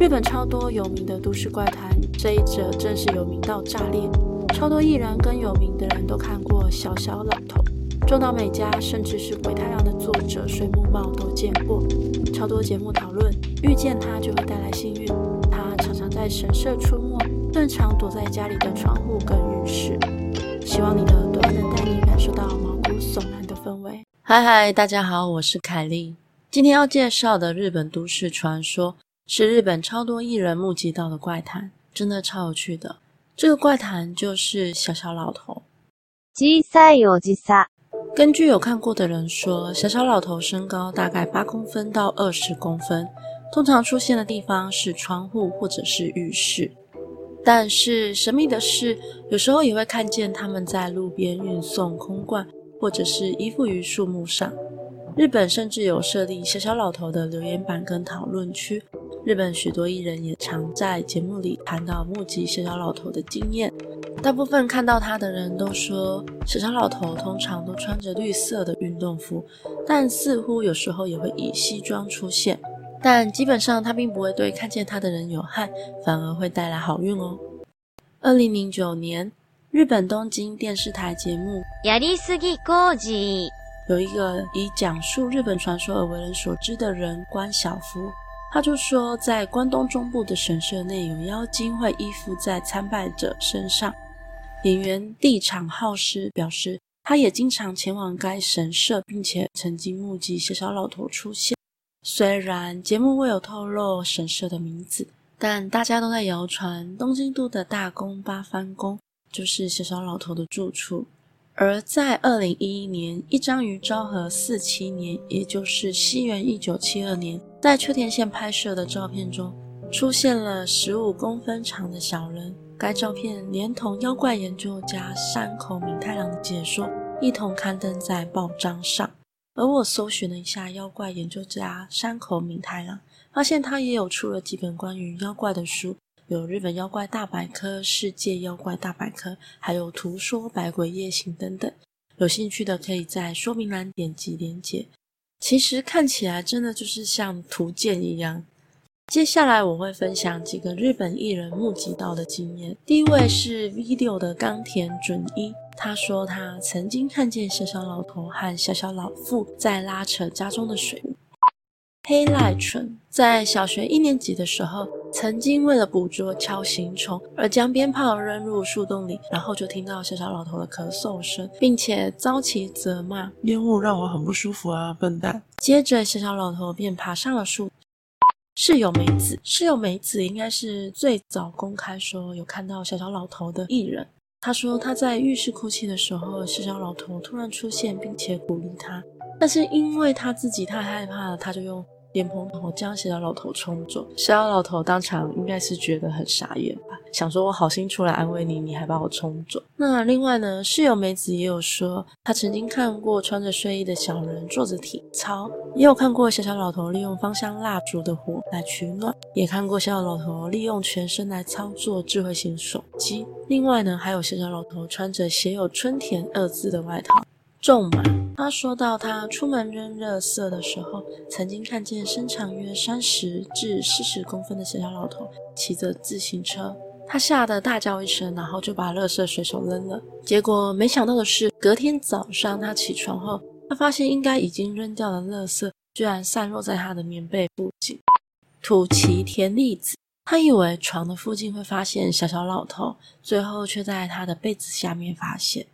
日本超多有名的都市怪谈，这一则正是有名到炸裂，超多艺人跟有名的人都看过小小老头。中岛美嘉甚至是《鬼太郎》的作者水木茂都见过。超多节目讨论，遇见他就会带来幸运。他常常在神社出没，更常躲在家里的窗户跟浴室。希望你的耳朵能带你感受到毛骨悚然的氛围。嗨嗨，大家好，我是凯莉。今天要介绍的日本都市传说，是日本超多艺人目击到的怪谈，真的超有趣的。这个怪谈就是小小老头。小さいおじさ。根据有看过的人说，小小老头身高大概八公分到二十公分，通常出现的地方是窗户或者是浴室。但是神秘的是，有时候也会看见他们在路边运送空罐，或者是依附于树木上。日本甚至有设立小小老头的留言板跟讨论区。 日本许多艺人也常在节目里谈到目击小小老头的经验。大部分看到他的人都说，小小老头通常都穿着绿色的运动服，但似乎有时候也会以西装出现。但基本上他并不会对看见他的人有害，反而会带来好运哦。二零零九年，日本东京电视台节目やりすぎ工事有一个以讲述日本传说而为人所知的人关小夫， 他就说，在关东中部的神社内有妖精会依附在参拜者身上。演员地场浩师表示，他也经常前往该神社，并且曾经目击小小老头出现。虽然节目未有透露神社的名字，但大家都在谣传东京都的大宫八幡宫就是小小老头的住处。而在二零一一年，一张于昭和四七年，也就是西元一九七二年，在秋田县拍摄的照片中，出现了十五公分长的小人。该照片连同妖怪研究家山口敏太郎的解说一同刊登在报章上。而我搜寻了一下妖怪研究家山口敏太郎，发现他也有出了几本关于妖怪的书。有日本妖怪大百科、世界妖怪大百科，还有图说百鬼夜行等等。有兴趣的可以在说明栏点击连结。其实看起来真的就是像图鉴一样。接下来我会分享几个日本艺人目击到的经验。第一位是 video 的冈田准一，他说他曾经看见小小老头和小小老妇在拉扯家中的水。黑赖纯在小学一年级的时候。曾经为了捕捉锹形虫而将鞭炮扔入树洞里，然后就听到小小老头的咳嗽声，并且遭其责骂：“烟雾让我很不舒服啊，笨蛋！”接着，小小老头便爬上了树。室友梅子，室友梅子应该是最早公开说有看到小小老头的艺人。他说他在浴室哭泣的时候，小小老头突然出现，并且鼓励他，但是因为他自己太害怕了，他就用。莲蓬头将小小老头冲走，小小老头当场应该是觉得很傻眼吧，想说我好心出来安慰你，你还把我冲走。那另外呢，室友梅子也有说，她曾经看过穿着睡衣的小人做着体操，也有看过小小老头利用芳香蜡烛的火来取暖，也看过小小老头利用全身来操作智慧型手机。另外呢，还有小小老头穿着写有“春田”二字的外套。重嘛，他说到他出门扔垃圾的时候，曾经看见身长约三十至四十公分的小小老头骑着自行车，他吓得大叫一声，然后就把垃圾随手扔了。结果没想到的是，隔天早上他起床后，他发现应该已经扔掉的垃圾居然散落在他的棉被附近。土岐田利子，他以为床的附近会发现小小老头，最后却在他的被子下面发现。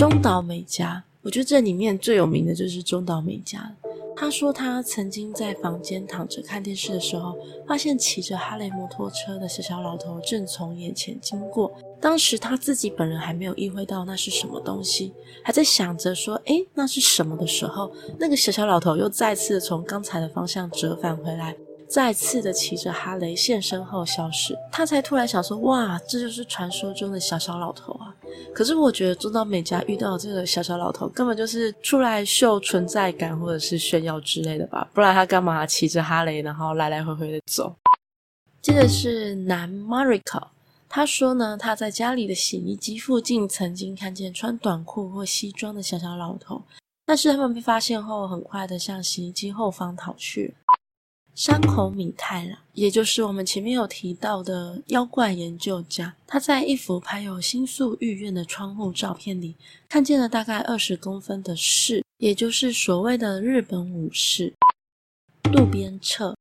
中岛美嘉，我觉得这里面最有名的就是中岛美嘉了。他说他曾经在房间躺着看电视的时候，发现骑着哈雷摩托车的小小老头正从眼前经过。当时他自己本人还没有意会到那是什么东西，还在想着说：“诶，那是什么？”的时候，那个小小老头又再次从刚才的方向折返回来。再次的骑着哈雷现身后消失，他才突然想说：“哇，这就是传说中的小小老头啊！”可是我觉得中岛美嘉遇到这个小小老头，根本就是出来秀存在感或者是炫耀之类的吧？不然他干嘛骑着哈雷，然后来来回回的走？接着是南 Mariko，他说呢，他在家里的洗衣机附近曾经看见穿短裤或西装的小小老头，但是他们被发现后，很快的向洗衣机后方逃去。山口米太郎，也就是我们前面有提到的妖怪研究家，他在一幅拍有新宿御苑的窗户照片里，看见了大概二十公分的士，也就是所谓的日本武士渡边彻。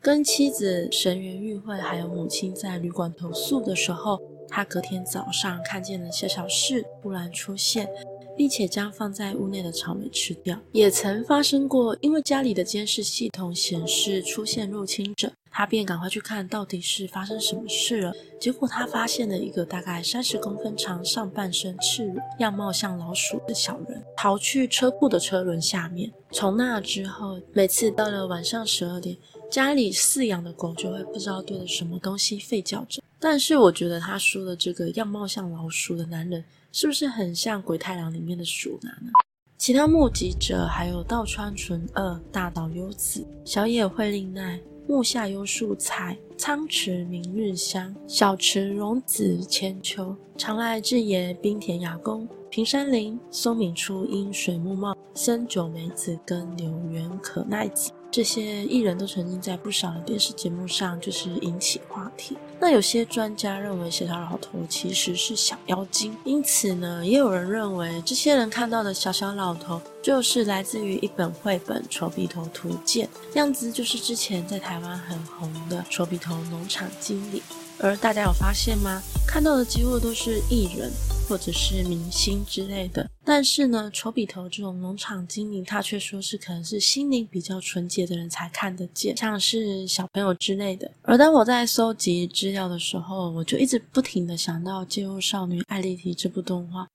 跟妻子神原玉惠还有母亲在旅馆投宿的时候，他隔天早上看见了小小士突然出现，并且将放在屋内的草莓吃掉。也曾发生过，因为家里的监视系统显示出现入侵者，他便赶快去看到底是发生什么事了。结果他发现了一个大概三十公分长、上半身赤裸、样貌像老鼠的小人，逃去车库的车轮下面。从那之后，每次到了晚上十二点。家里饲养的狗就会不知道对着什么东西吠叫着，但是我觉得他说的这个样貌像老鼠的男人，是不是很像鬼太郎里面的鼠男呢？其他目击者还有道川纯二、大岛优子、小野惠令奈、木下优树菜、仓池明日香、小池荣子千秋、长濑智也、冰田雅功、平山绫、松皿初音、水木茂、森久美子跟柳原可奈子。这些艺人都曾经在不少的电视节目上就是引起话题。那有些专家认为小小老头其实是小妖精，因此呢，也有人认为这些人看到的小小老头就是来自于一本绘本《丑鼻头图鉴》，样子就是之前在台湾很红的《丑鼻头农场经理》。而大家有发现吗？看到的几乎都是艺人或者是明星之类的，但是呢，丑比头这种农场经理，他却说是可能是心灵比较纯洁的人才看得见，像是小朋友之类的。而当我在搜集资料的时候，我就一直不停的想到《街舞少女爱丽缇》这部动画。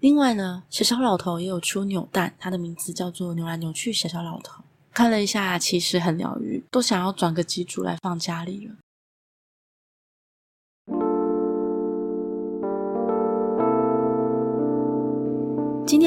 另外呢，小小老头也有出扭蛋，他的名字叫做《扭来扭去小小老头》。看了一下，其实很疗愈，都想要转个几组来放家里了。